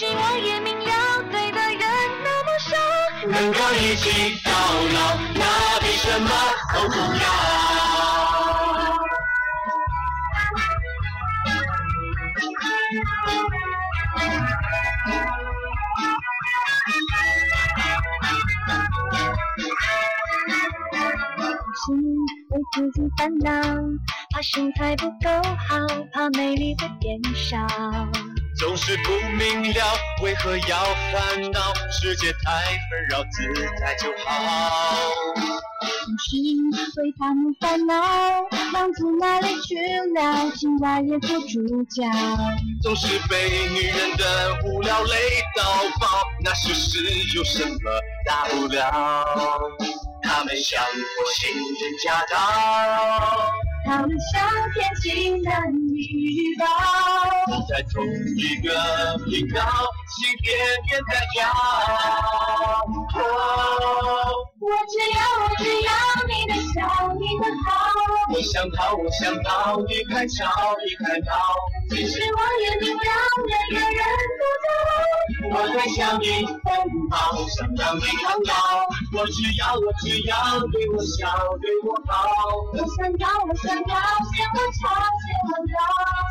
其实我也明了，对的人那么少，能够一起到老，那比什么都重要。是为自己烦恼，怕身材不够好，怕美丽会变少。总是不明了，为何要烦恼？世界太纷扰，自在就好。总是为他们烦恼，忙从哪里去了？情话也做主角。总是被女人的无聊累到爆，那事实有什么大不了？他们像火星人驾到，他们像天气男女预报。都在同一个频道，心偏偏在跳。哦我只要，我只要你的笑，你的好。我想逃，我想逃，离开吵，离开闹。其实我也明了，人人人都在我在向你奔跑，想让你看到。我只要，我只要对我笑，对我好。我想要，我想要，嫌我吵，嫌我闹。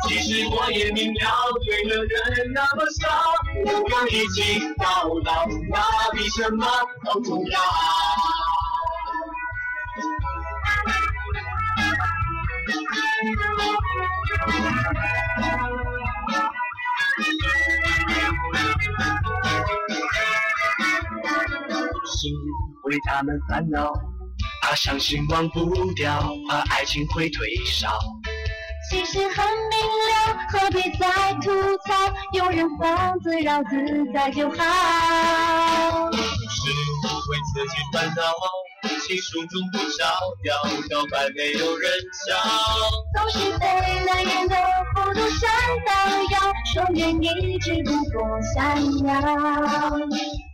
其实我也明了，对的人那么少，能够一起到老，那比什么都重要。是为他们烦恼，怕伤心忘不掉，怕爱情会退烧。其实很明了，何必再吐槽？有人放自扰自在就好。是为自己烦恼，情书中不着调，告白没有人笑。总是被男人的弧度闪到腰，说愿意只不过想要。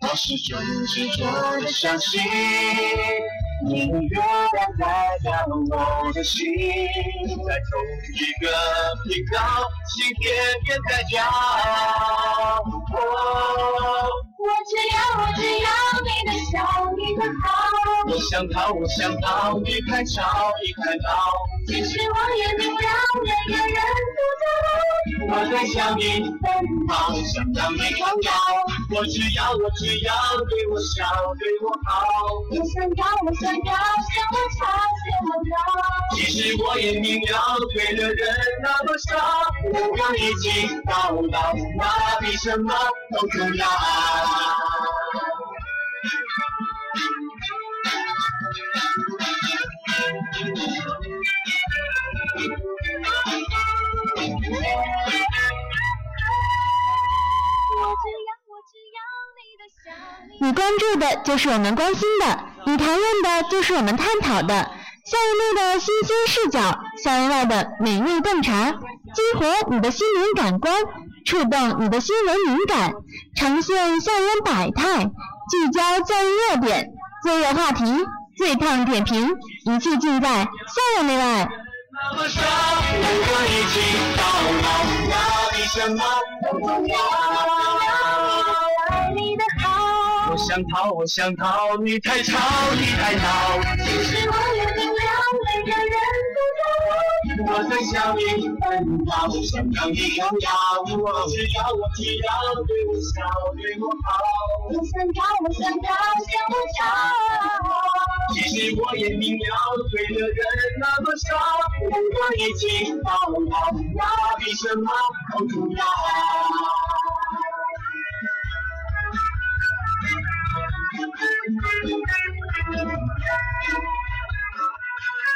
我始终执着的相信，你的月亮代表我的心，在同一个频道，心偏偏在跳。我我只要，我只要你的笑，你的好。我想逃，我想逃，离开吵，离开闹。其实我也明了，人人人都在我在向你奔跑，想让你看到。我只要，我只要对我笑，对我好。我想要，我想要，嫌我吵，嫌我闹。其实我也明了，对的人那么少，能够一起到老，那比什么都重要。你的笑，你关注的就是我们关心的，你谈论的就是我们探讨的。校园内的新鲜视角，校园外的美味洞察，激活你的心灵感官，触动你的新闻敏感，呈现校园百态，聚焦教育热点，最热话题，最烫点评，一切尽在校园内外。那么少，能够一起到老，要你什么都重要？爱你的好，我想逃，我想逃，你太吵，你太闹。其实我也明了，每个人都我在想你奔跑，想让你拥有我，只要我只要对我笑，对我好。我想逃，我想逃，想不逃。其实我也明了，对的人那么少，能够一起到老，那比什么更重要？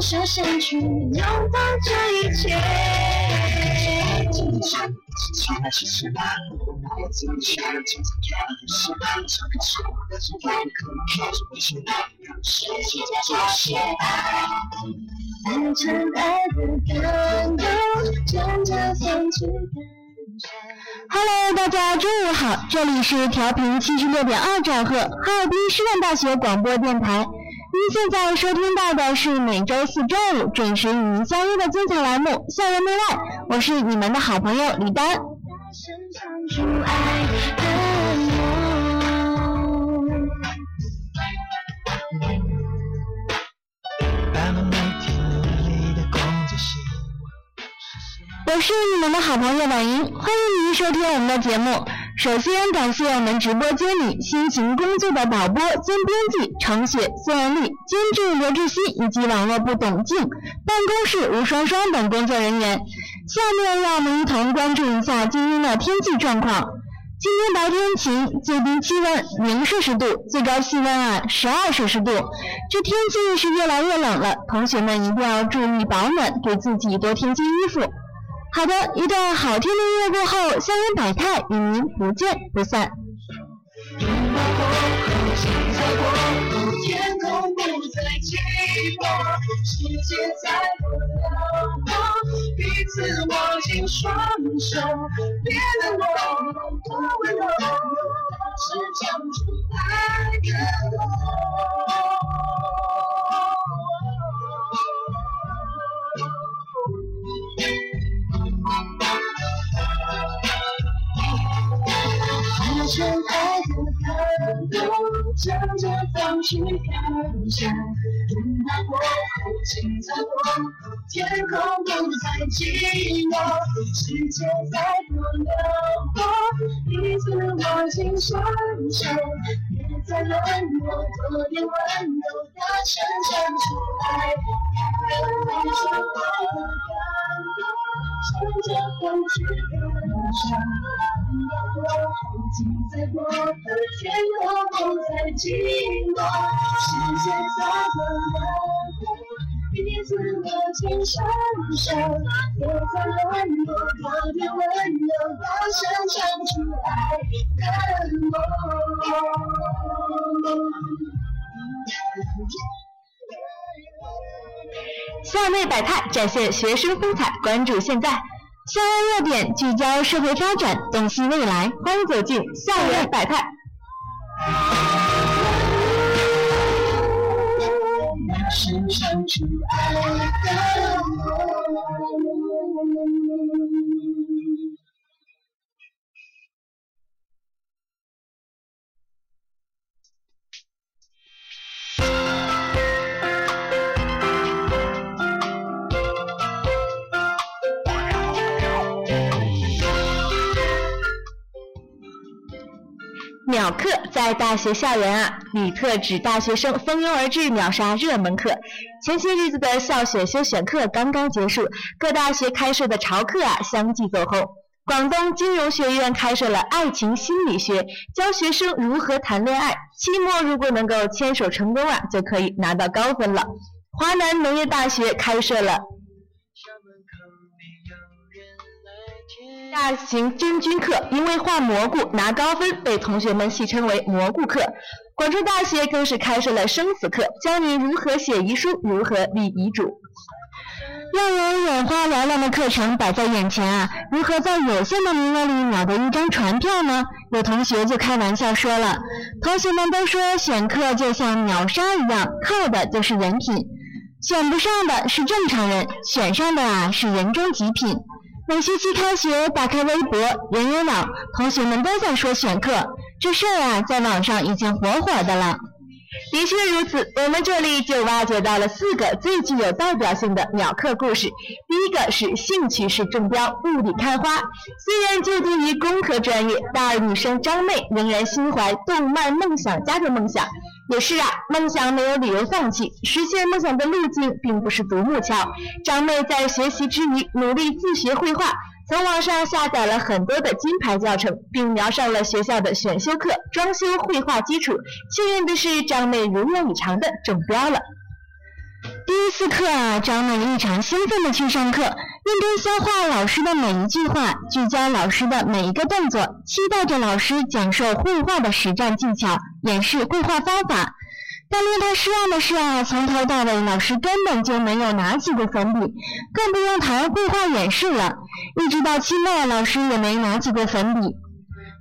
手伸出，拥抱这一切。Hello，大家中午好，这里是调频七十六点二兆赫，哈尔滨师范大学广播电台。您现在收听到的是每周四中午准时与您相约的精彩栏目《校园内外》，我是你们的好朋友李丹。我是你们的好朋友婉莹，欢迎您收听我们的节目。首先感谢我们直播间里辛勤工作的导播兼编辑程雪、孙丽、监制刘志熙以及网络部董静、办公室吴双双等工作人员。下面让我们一同关注一下今天的天气状况。今天白天晴，最低气温零摄氏度，最高气温啊十二摄氏度。这天气是越来越冷了，同学们一定要注意保暖，给自己多添些衣服。好的，一段好听的音乐过后，校园百态与您不见不散。拥抱过后，心在过后，天空不再寂寞，世界在我辽阔，彼此握紧双手，别冷落，多温柔，是唱出爱的大声爱的感动，将这放去感伤。拥抱过后，心在过，天空不再寂寞，世界再多辽阔，彼此握紧双手，别再冷漠，多点温柔，大声唱出爱，爱出爱的感动，向着放去感伤。过后，尽在过后，天空不再寂寞，世界在多辽阔，彼此握紧双手，别再冷漠，多点温柔，大声唱出爱的梦。校内百态展现学生风采，关注现在。校园热点聚焦社会发展，洞悉未来，欢迎走进校园百态。秒课在大学校园啊，里特指大学生蜂拥而至秒杀热门课。前些日子的校选修选课刚刚结束，各大学开设的潮课啊相继走红。广东金融学院开设了爱情心理学，教学生如何谈恋爱。期末如果能够牵手成功啊，就可以拿到高分了。华南农业大学开设了。大型真菌课，因为画蘑菇拿高分，被同学们戏称为“蘑菇课”。广州大学更是开设了生死课，教你如何写遗书，如何立遗嘱。让人眼花缭乱的课程摆在眼前啊，如何在有限的名额里秒得一张船票呢？有同学就开玩笑说了：“同学们都说选课就像秒杀一样，靠的就是人品，选不上的是正常人，选上的啊是人中极品。”每学期开学，打开微博、人人网，同学们都在说选课，这事儿啊，在网上已经火火的了。的确如此，我们这里就挖掘到了四个最具有代表性的秒课故事。第一个是兴趣是中标，雾里看花。虽然就读于工科专业，大二女生张妹仍然心怀动漫梦想家的梦想。也是啊，梦想没有理由放弃，实现梦想的路径并不是独木桥。张妹在学习之余努力自学绘画，从网上下载了很多的金牌教程，并瞄上了学校的选修课——装修绘画基础。幸运的是，张妹如愿以偿的中标了。第一次课啊，张妹异常兴奋的去上课，认真消化老师的每一句话，聚焦老师的每一个动作，期待着老师讲授绘画的实战技巧，演示绘画方法。但令他失望的是啊，从头到尾老师根本就没有拿起过粉笔，更不用谈绘画演示了。一直到期末，老师也没拿起过粉笔。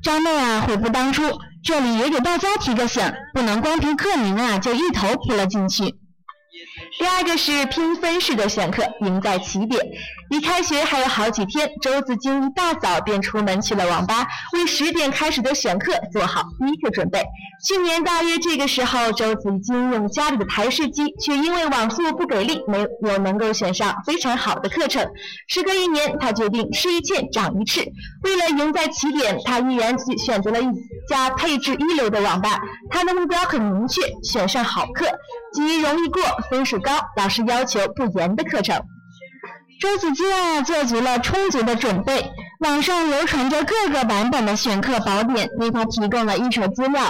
张妹啊，悔不当初。这里也给大家提个醒，不能光凭课名啊就一头扑了进去。第二个是拼分式的选课，赢在起点。离开学还有好几天，周子金一大早便出门去了网吧，为十点开始的选课做好第一个准备。去年大约这个时候，周子金用家里的台式机，却因为网速不给力，没有能够选上非常好的课程。时隔一年，他决定吃一堑长一智，为了赢在起点，他毅然选择了一家配置一流的网吧。他的目标很明确，选上好课，即容易过、分数高、老师要求不严的课程。周子金啊，做足了充足的准备。网上流传着各个版本的选课宝典，为他提供了一手资料：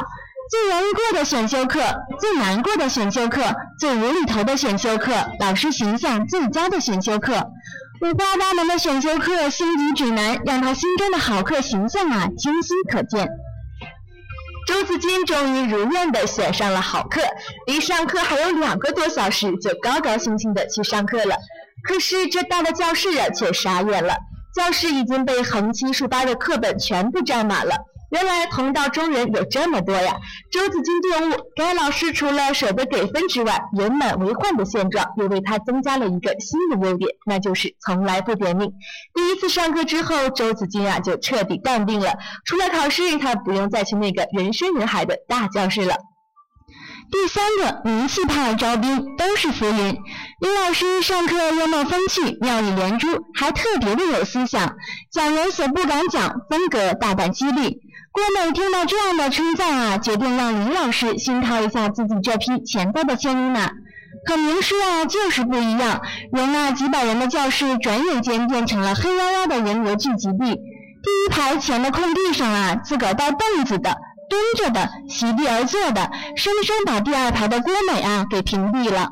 最容易过的选修课，最难过的选修课，最无厘头的选修课，老师形象最佳的选修课，五花八门的选修课星级指南，让他心中的好课形象啊清晰可见。周子金终于如愿的选上了好课，离上课还有两个多小时，就高高兴兴的去上课了。可是这大的教室啊，却傻眼了。教室已经被横七竖八的课本全部占满了。原来同道中人有这么多呀！周子金顿悟，该老师除了舍得给分之外，人满为患的现状又为他增加了一个新的优点，那就是从来不点名。第一次上课之后，周子金啊就彻底淡定了。除了考试，他不用再去那个人山人海的大教室了。第三个名气派招兵都是浮云。李老师上课幽默风趣，妙语连珠，还特别的有思想，讲人所不敢讲，风格大胆激励。郭美听到这样的称赞啊，决定让李老师熏陶一下自己这批潜在的千里马。可名师啊就是不一样，容纳几百人的教室，转眼间变成了黑压压的人流聚集地。第一排前的空地上啊，自个儿带凳子的。蹲着的，席地而坐的，生生把第二排的郭美啊给屏蔽了。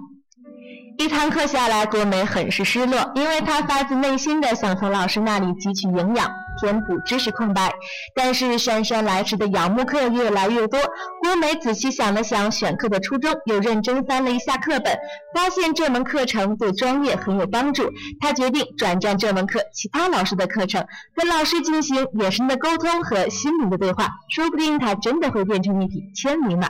一堂课下来，郭美很是失落，因为她发自内心的想从老师那里汲取营养，填补知识空白。但是姗姗来迟的仰慕课越来越多，郭美仔细想了想选课的初衷，又认真翻了一下课本，发现这门课程对专业很有帮助。她决定转战这门课其他老师的课程，跟老师进行眼神的沟通和心灵的对话，说不定她真的会变成一匹千里马。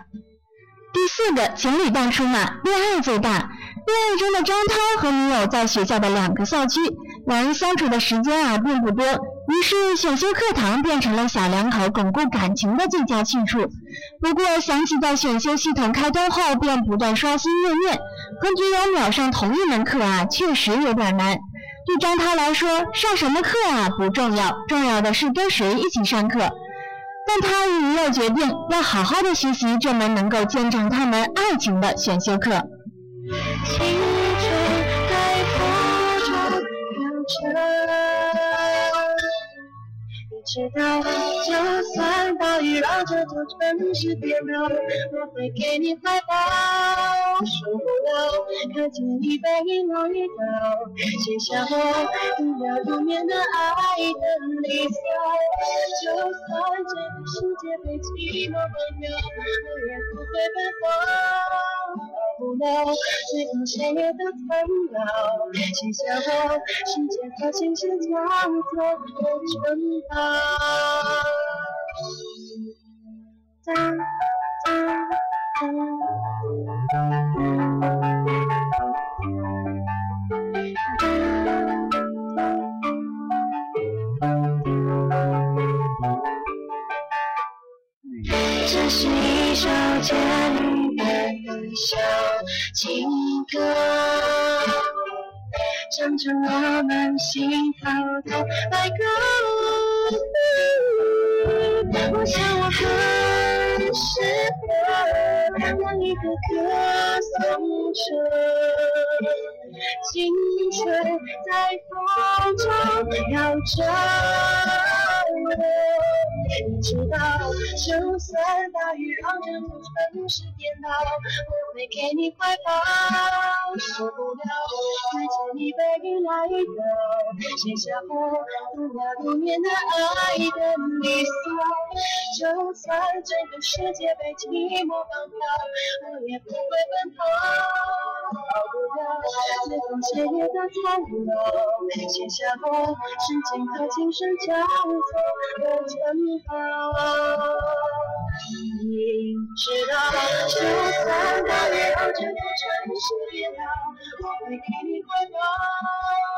第四个情侣档出马，恋爱最大。恋爱中的张涛和女友在学校的两个校区，两人相处的时间啊并不多，于是选修课堂变成了小两口巩固感情的最佳去处。不过想起在选修系统开通后便不断刷新页面，和女友秒上同一门课啊，确实有点难。对张涛来说，上什么课啊不重要，重要的是跟谁一起上课。但他与女友决定要好好的学习这门能够见证他们爱情的选修课。青春在风中飘着，你知道，就算暴雨让这座城市颠倒，我会给你怀抱，受不了看见你背影老一道，写下我不要入眠的爱的离骚。就算这个世界被寂寞绑票，我也不会奔跑。不了随风潜越的苍老，写下我世界和情是交错的城堡。这是一首简单小情歌，唱着我们心头的白鸽。我想我很适合当一个歌颂者，青春在风中飘着。你知道，就算大雨让这座城市颠倒，我会给你怀抱。受不了看见你背影来到，写下我不要入眠的爱的离骚。就算整个世界被寂寞绑票，我也不会奔跑。逃不了随风写月的苍老，写下我时间和琴声交错的城堡。你知道，就算大雨让整座城市颠倒，我会给你怀抱。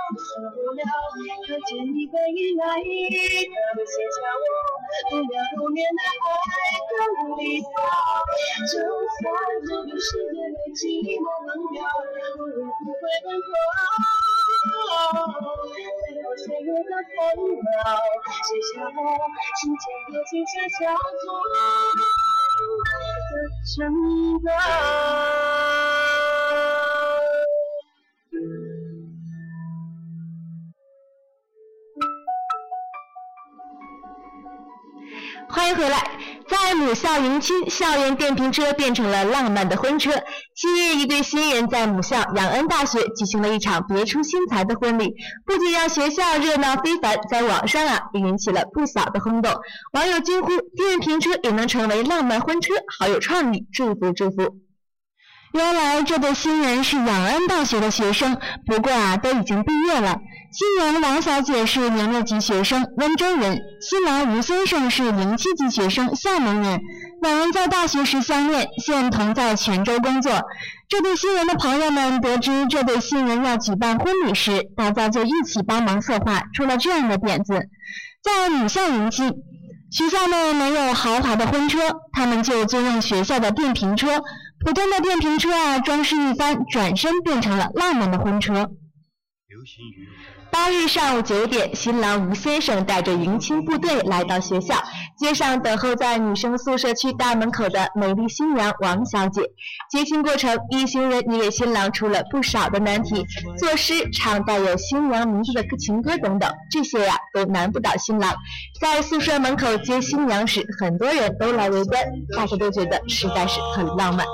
受不了看见你背影来到，写下我不要入眠的爱的离骚。就算这个世界被寂寞绑票，我也不会奔跑。最后岁月的苍老，写下我时间和青春交错的城堡。欢迎回来，在母校迎亲，校园电瓶车变成了浪漫的婚车。七日，一对新人在母校仰恩大学举行了一场别出心裁的婚礼，不仅让学校热闹非凡，在网上啊也引起了不小的轰动。网友惊呼：“电瓶车也能成为浪漫婚车，好有创意！”祝福祝福。原来这对新人是仰恩大学的学生，不过啊都已经毕业了。新人王小姐是年六级学生，温州人；新郎吴先生是零七级学生，厦门人。两人在大学时相恋，现同在泉州工作。这对新人的朋友们得知这对新人要举办婚礼时，大家就一起帮忙策划出了这样的点子：在母校迎亲，学校内没有豪华的婚车，他们就租用学校的电瓶车。普通的电瓶车啊，装饰一番，转身变成了浪漫的婚车。八日上午九点，新郎吴先生带着迎亲部队来到学校，街上等候在女生宿舍区大门口的美丽新娘王小姐。接亲过程，一行人也给新郎出了不少的难题，作诗、唱带有新娘名字的情歌等等，这些呀都难不倒新郎。在宿舍门口接新娘时，很多人都来围观，大家都觉得实在是很浪漫。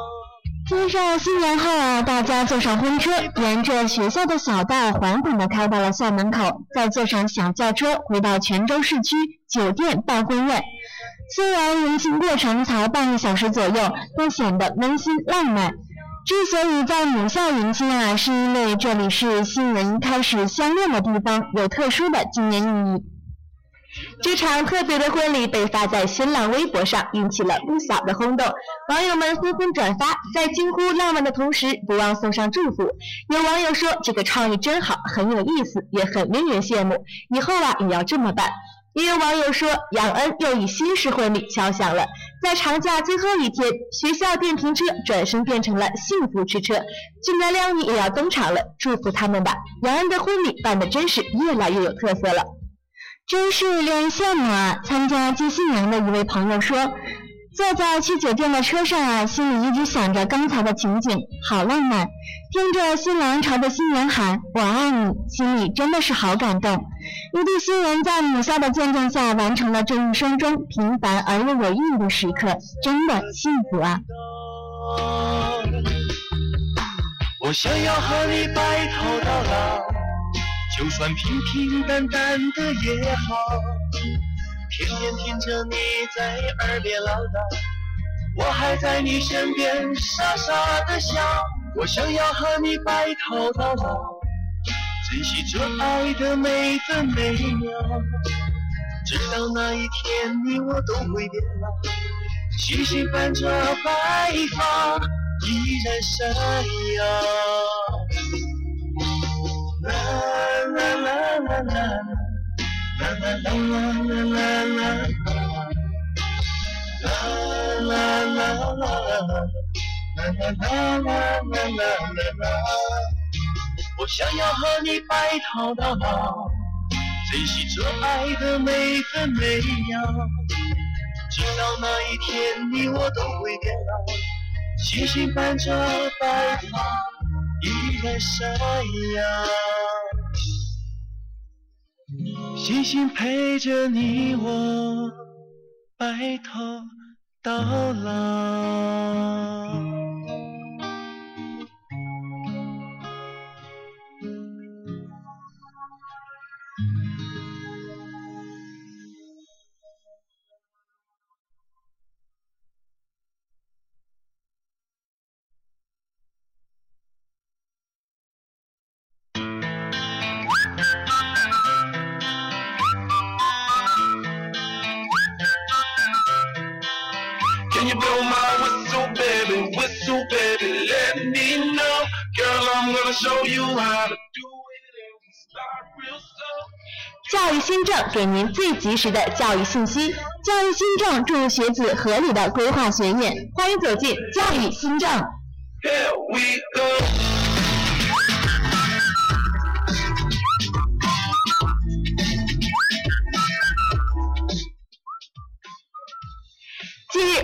接上新年后啊，大家坐上婚车，沿着学校的小道缓缓地开到了校门口，再坐上小轿车回到泉州市区酒店办婚宴。虽然迎亲过程才半个小时左右，但显得温馨浪漫。之所以在母校迎亲啊，是因为这里是新人开始相恋的地方，有特殊的纪念意义。这场特别的婚礼被发在新浪微博上，引起了不小的轰动。网友们纷纷转发，在惊呼浪漫的同时，不忘送上祝福。有网友说：“这个创意真好，很有意思，也很令人羡慕。以后啊，也要这么办。”也有网友说：“杨恩又以新式婚礼敲响了，在长假最后一天，学校电瓶车转身变成了幸福之车，俊男靓女也要登场了，祝福他们吧！杨恩的婚礼办的真是越来越有特色了。”真是令人羡慕啊！参加接新娘的一位朋友说，坐在去酒店的车上啊，心里一直想着刚才的情景，好浪漫。听着新郎朝着新娘喊“我爱你”，心里真的是好感动。一对新人在母校的见证下，完成了这一生中平凡而又有意义的时刻，真的幸福啊！我想要和你白头到老。就算平平淡淡的也好，天天听着你在耳边唠叨，我还在你身边傻傻的笑。我想要和你白头到老，珍惜这爱的每分每秒，直到那一天你我都会变老，星星伴着白发依然闪耀。啦啦啦啦啦啦啦啦啦啦啦啦啦啦啦啦啦我想要和你白头到老，珍惜这爱的每分每秒，直到那一天你我都会变老，星星伴着白发依然闪耀，星星陪着你我白头到老。教育新政给您最及时的教育信息。教育新政助学子合理的规划学业。欢迎走进教育新政。Here we go.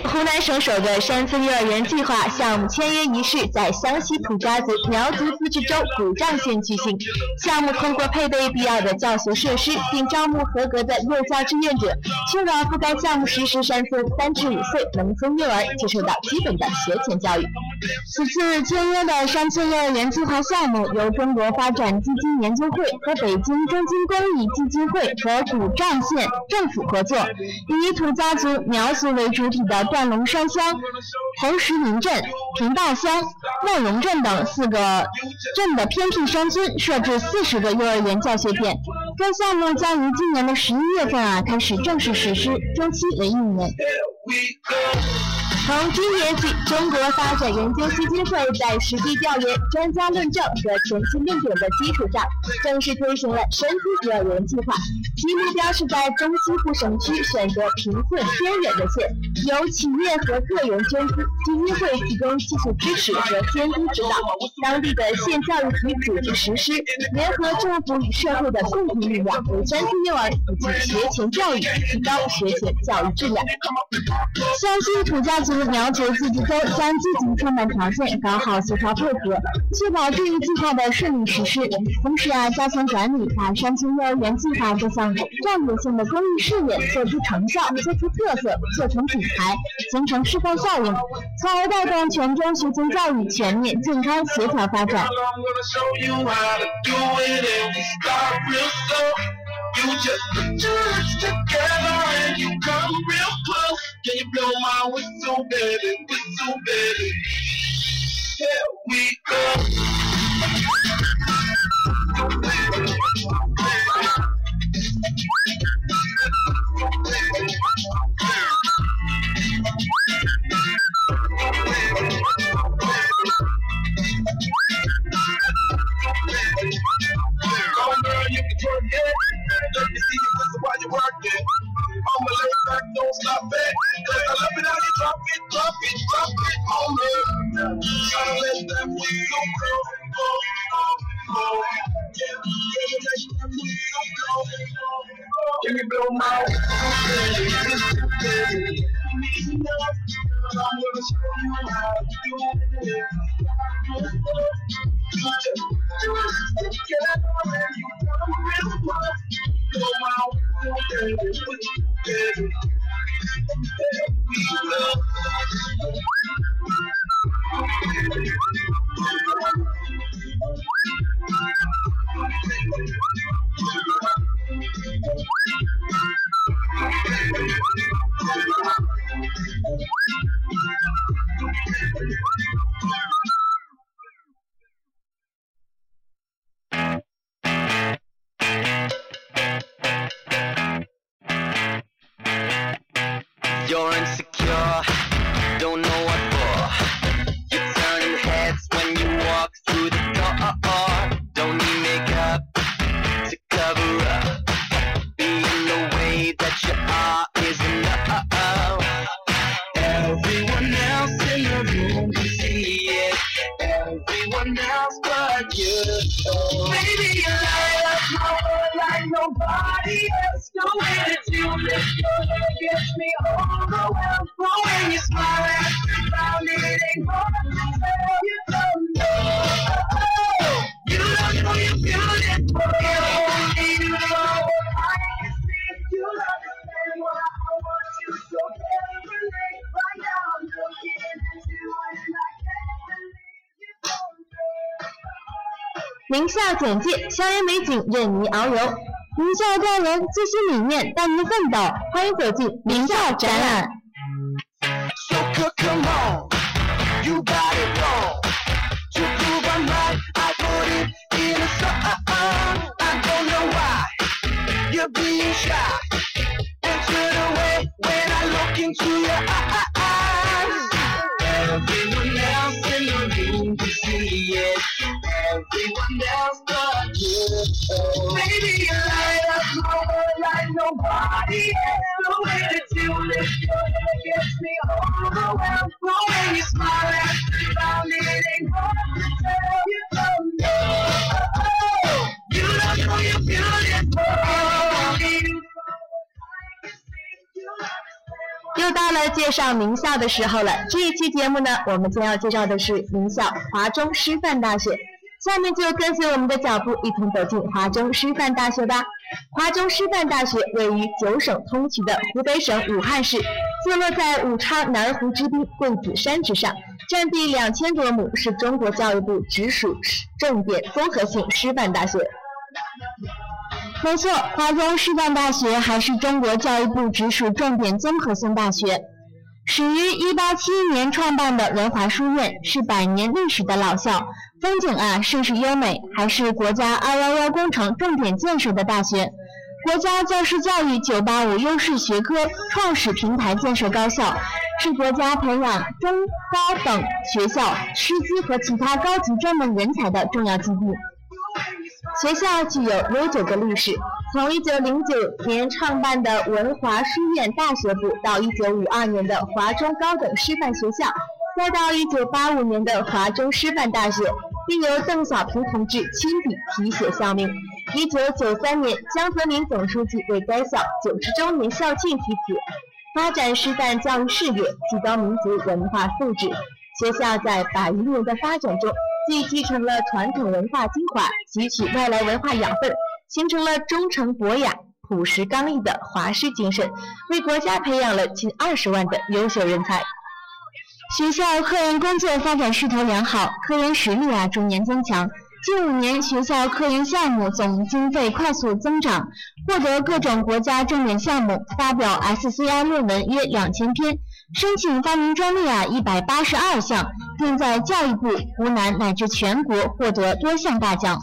湖南省首个山村幼儿园计划项目签约仪式在湘西土家族苗族自治州古丈县举行。项目通过配备必要的教学设施，并招募合格的幼教志愿者，确保覆盖项目实施山村三至五岁农村幼儿接受到基本的学前教育。此次签约的山村幼儿园计划项目由中国发展基金研究会和北京中金公益基金会和古丈县政府合作，以土家族苗族为主体的灌龙山乡、红石林镇、平坝乡、万荣镇等四个镇的偏僻山村设置四十个幼儿园教学点。该项目将于今年的十一月份啊开始正式实施，周期为一年。从今年起，中国发展研究基金会在实地调研、专家论证和前期论点的基础上，正式推行了深资幼儿园计划。其目标是在中西部省区选择贫困偏远的县，由企业和个人捐资，基金会提供技术支持和监督指导，当地的县教育局组织实施，联合政府与社会的共同力量，为山区幼儿以及学前教育提高学前教育质量。湘西土家组要求自治州将积极创办条件，搞好协调配合，确保这一计划的顺利实施。同时啊，加强管理，把山村幼儿园计划这项战略性的公益事业做出成效、做出特色、做成品牌，形成示范效应，从而带动全中学前教育全面、健康、协调发展。Can you blow my whistle, baby? Whistle, baby. Here we go. 校园美景任你遨游，名校调研自新理念带您奋斗。欢迎走进名校展览。So c- come 又到了介绍名校的时候了。这一期节目呢，我们将要介绍的是名校华中师范大学。下面就跟随我们的脚步，一同走进华中师范大学吧。华中师范大学位于九省通衢的湖北省武汉市，坐落在武昌南湖之滨桂子山之上，占地两千多亩，是中国教育部直属重点综合性师范大学。没错，华中师范大学还是中国教育部直属重点综合性大学，始于187年创办的文华书院，是百年历史的老校，风景啊甚是优美，还是国家211工程重点建设的大学，国家教师教育985优势学科创始平台建设高校，是国家培养中高等学校师资和其他高级专门人才的重要基地。学校具有悠久的历史，从1909年创办的文华书院大学部，到1952年的华中高等师范学校，再到1985年的华中师范大学，并由邓小平同志亲笔题写校名。1993年，江泽民总书记为该校九十周年校庆题词。发展师范教育事业，提高民族文化素质。学校在百余年的发展中，既继承了传统文化精华，汲取外来文化养分，形成了忠诚博雅、朴实刚毅的华师精神，为国家培养了近二十万的优秀人才。学校科研工作发展势头良好，科研实力啊逐年增强。近五年，学校科研项目总经费快速增长，获得各种国家重点项目，发表 SCI 论文约两千篇，申请发明专利啊一百八十二项，并在教育部、湖南乃至全国获得多项大奖。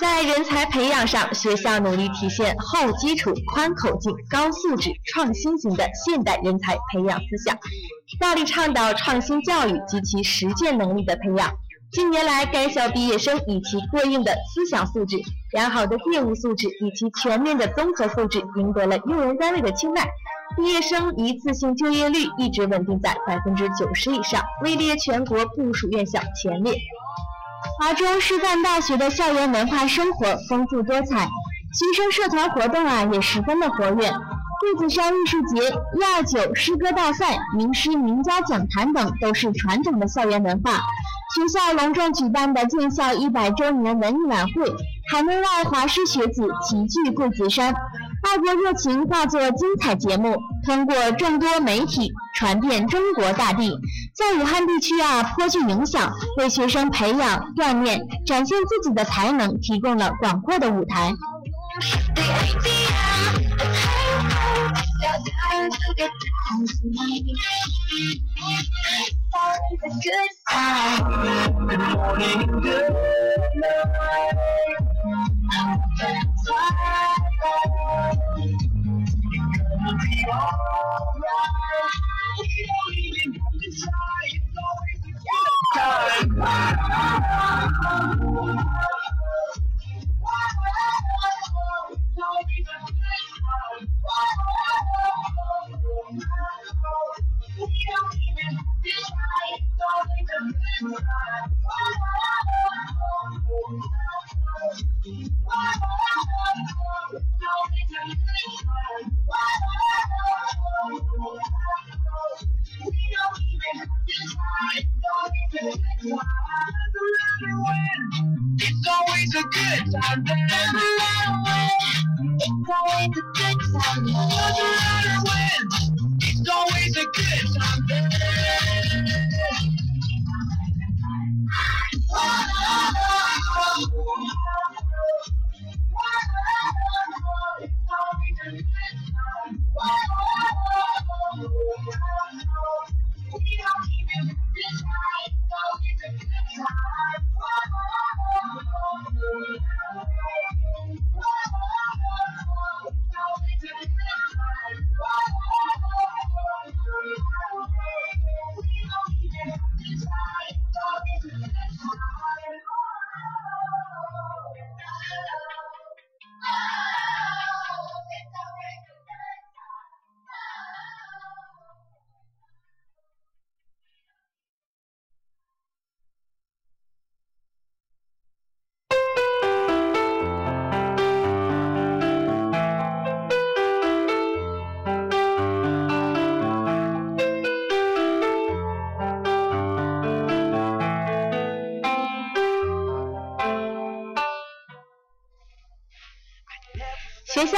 在人才培养上，学校努力体现厚基础、宽口径、高素质、创新型的现代人才培养思想，大力倡导创新教育及其实践能力的培养。近年来，该校毕业生以其过硬的思想素质、良好的业务素质以及全面的综合素质，赢得了用人单位的青睐。毕业生一次性就业率一直稳定在百分之九十以上，位列全国部属院校前列。华中师范大学的校园文化生活丰富多彩，学生社团活动啊也十分的活跃。桂子山艺术节、一二九诗歌大赛、名师名家讲坛等都是传统的校园文化。学校隆重举办的建校一百周年文艺晚会，海内外华师学子齐聚桂子山，爱国热情化作精彩节目，通过众多媒体传遍中国大地，在武汉地区啊颇具影响，为学生培养、锻炼、展现自己的才能提供了广阔的舞台。We don't even have to try. It's always time.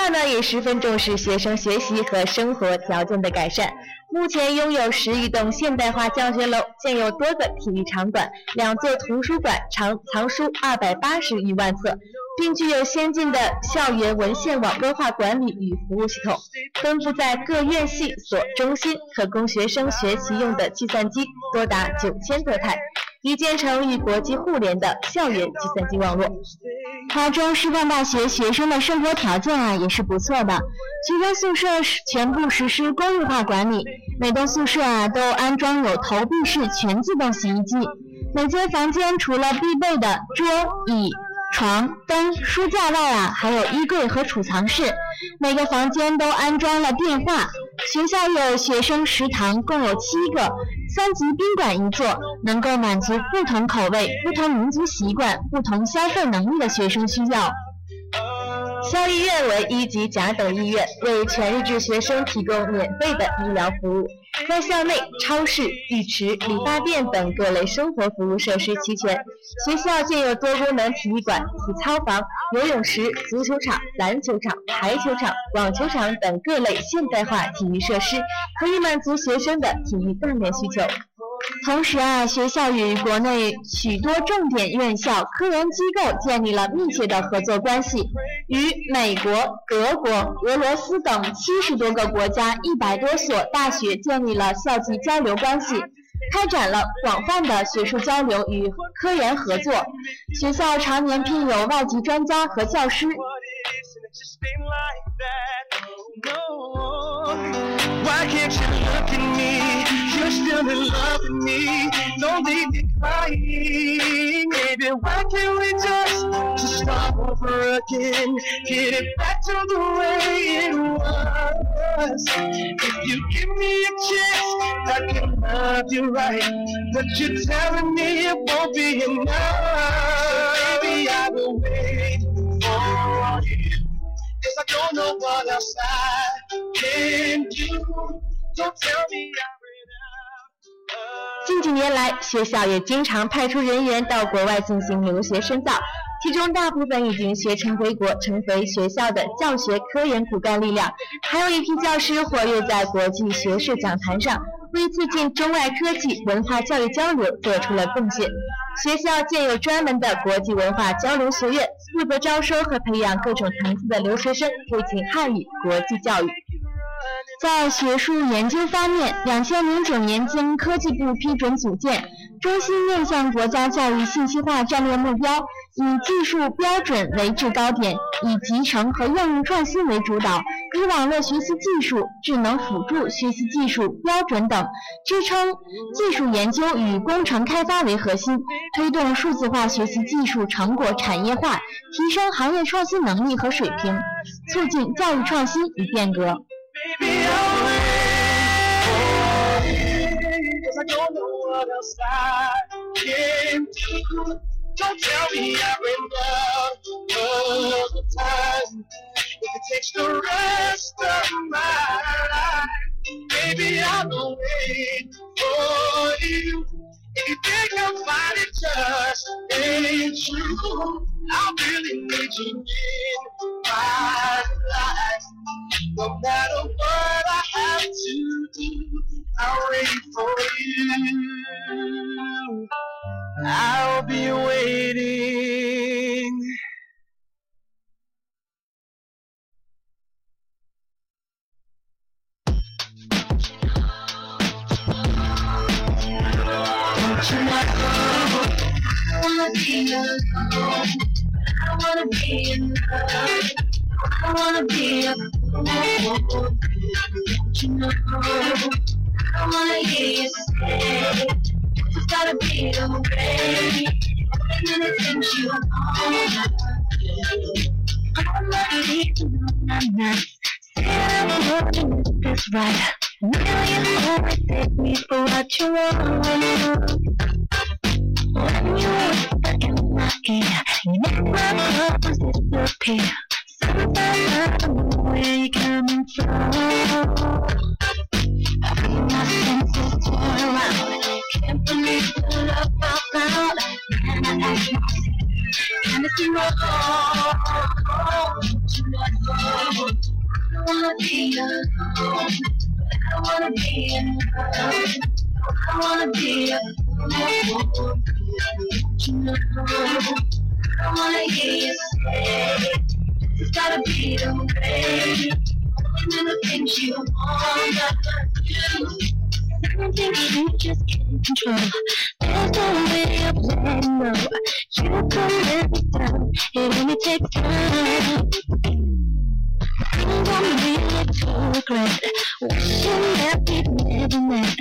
那呢也十分重视学生学习和生活条件的改善。目前拥有十余栋现代化教学楼，建有多个体育场馆、两座图书馆，藏藏书二百八十余万册，并具有先进的校园文献网优化管理与服务系统。分布在各院系所中心，可供学生学习用的计算机多达九千多台，已建成与国际互联的校园计算机网络。华中师范大学学生的生活条件啊也是不错的，学生宿舍全部实施公寓化管理，每栋宿舍啊都安装有投币式全自动洗衣机，每间房间除了必备的桌椅、床、灯、书架外啊，还有衣柜和储藏室，每个房间都安装了电话。学校有学生食堂，共有七个，三级宾馆一座，能够满足不同口味、不同民族习惯、不同消费能力的学生需要。校医院为一级甲等医院，为全日制学生提供免费的医疗服务。在校内，超市、浴池、理发店等各类生活服务设施齐全。学校建有多功能体育馆、体操房、游泳池、足球场、篮球场、排球场、网球场等各类现代化体育设施，可以满足学生的体育锻炼需求。同时啊，学校与国内许多重点院校、科研机构建立了密切的合作关系，与美国、德国、俄罗斯等七十多个国家一百多所大学建立了校际交流关系，开展了广泛的学术交流与科研合作。学校常年聘有外籍专家和教师。You're still in love with me. Don't leave me crying. Baby, why can't we just, just start over again? Get it back to the way it was. If you give me a chance, I can love you right. But you're telling me it won't be enough. So baby, I will wait for you. Cause I don't know what else I can do. Don't tell me I'm 近几年来，学校也经常派出人员到国外进行留学深造，其中大部分已经学成归国，成为学校的教学科研骨干力量。还有一批教师活跃在国际学术讲坛上，为促进中外科技文化教育交流做出了贡献。学校建有专门的国际文化交流学院，负责招收和培养各种层次的留学生，推进汉语国际教育。在学术研究方面，两千零九年经科技部批准组建，中心面向国家教育信息化战略目标，以技术标准为制高点，以集成和应用创新为主导，以网络学习技术、智能辅助学习技术标准等支撑技术研究与工程开发为核心，推动数字化学习技术成果产业化，提升行业创新能力和水平，促进教育创新与变革。Cause I don't know what else I can do. Don't tell me I'm in love all the time. If it takes the rest of my life, baby, I will wait for you. If you I'm fine, it just ain't true. I really need you in my life. No matter what I have to do, I'll wait for you. I'll be waiting. I wanna hear you say it's gotta be the way. And then the things you want, I do. I don't think you just can control. There's no way of letting go. You can let me down. It only takes time. Gonna regret. Wishing that we never met.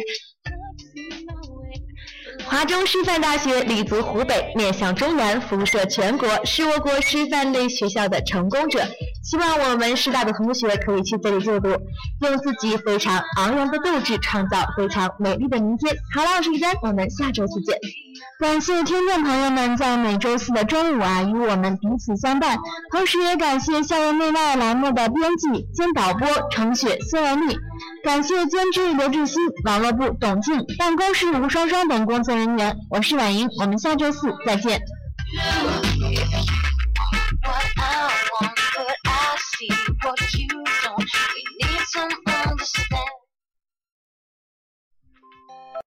华中师范大学立足湖北，面向中原，辐射全国，是我国师范类学校的成功者。希望我们师大的同学可以去这里就读，用自己非常昂扬的斗志，创造非常美丽的明天。好了，我是李丹，我们下周再见。感谢听众朋友们在每周四的中午啊与我们彼此相伴，同时也感谢校园内外栏目的编辑兼导播程雪、孙文丽，感谢监制刘志新网络部董静办公室吴双双等工作人员。我是婉莹我们下周四再见。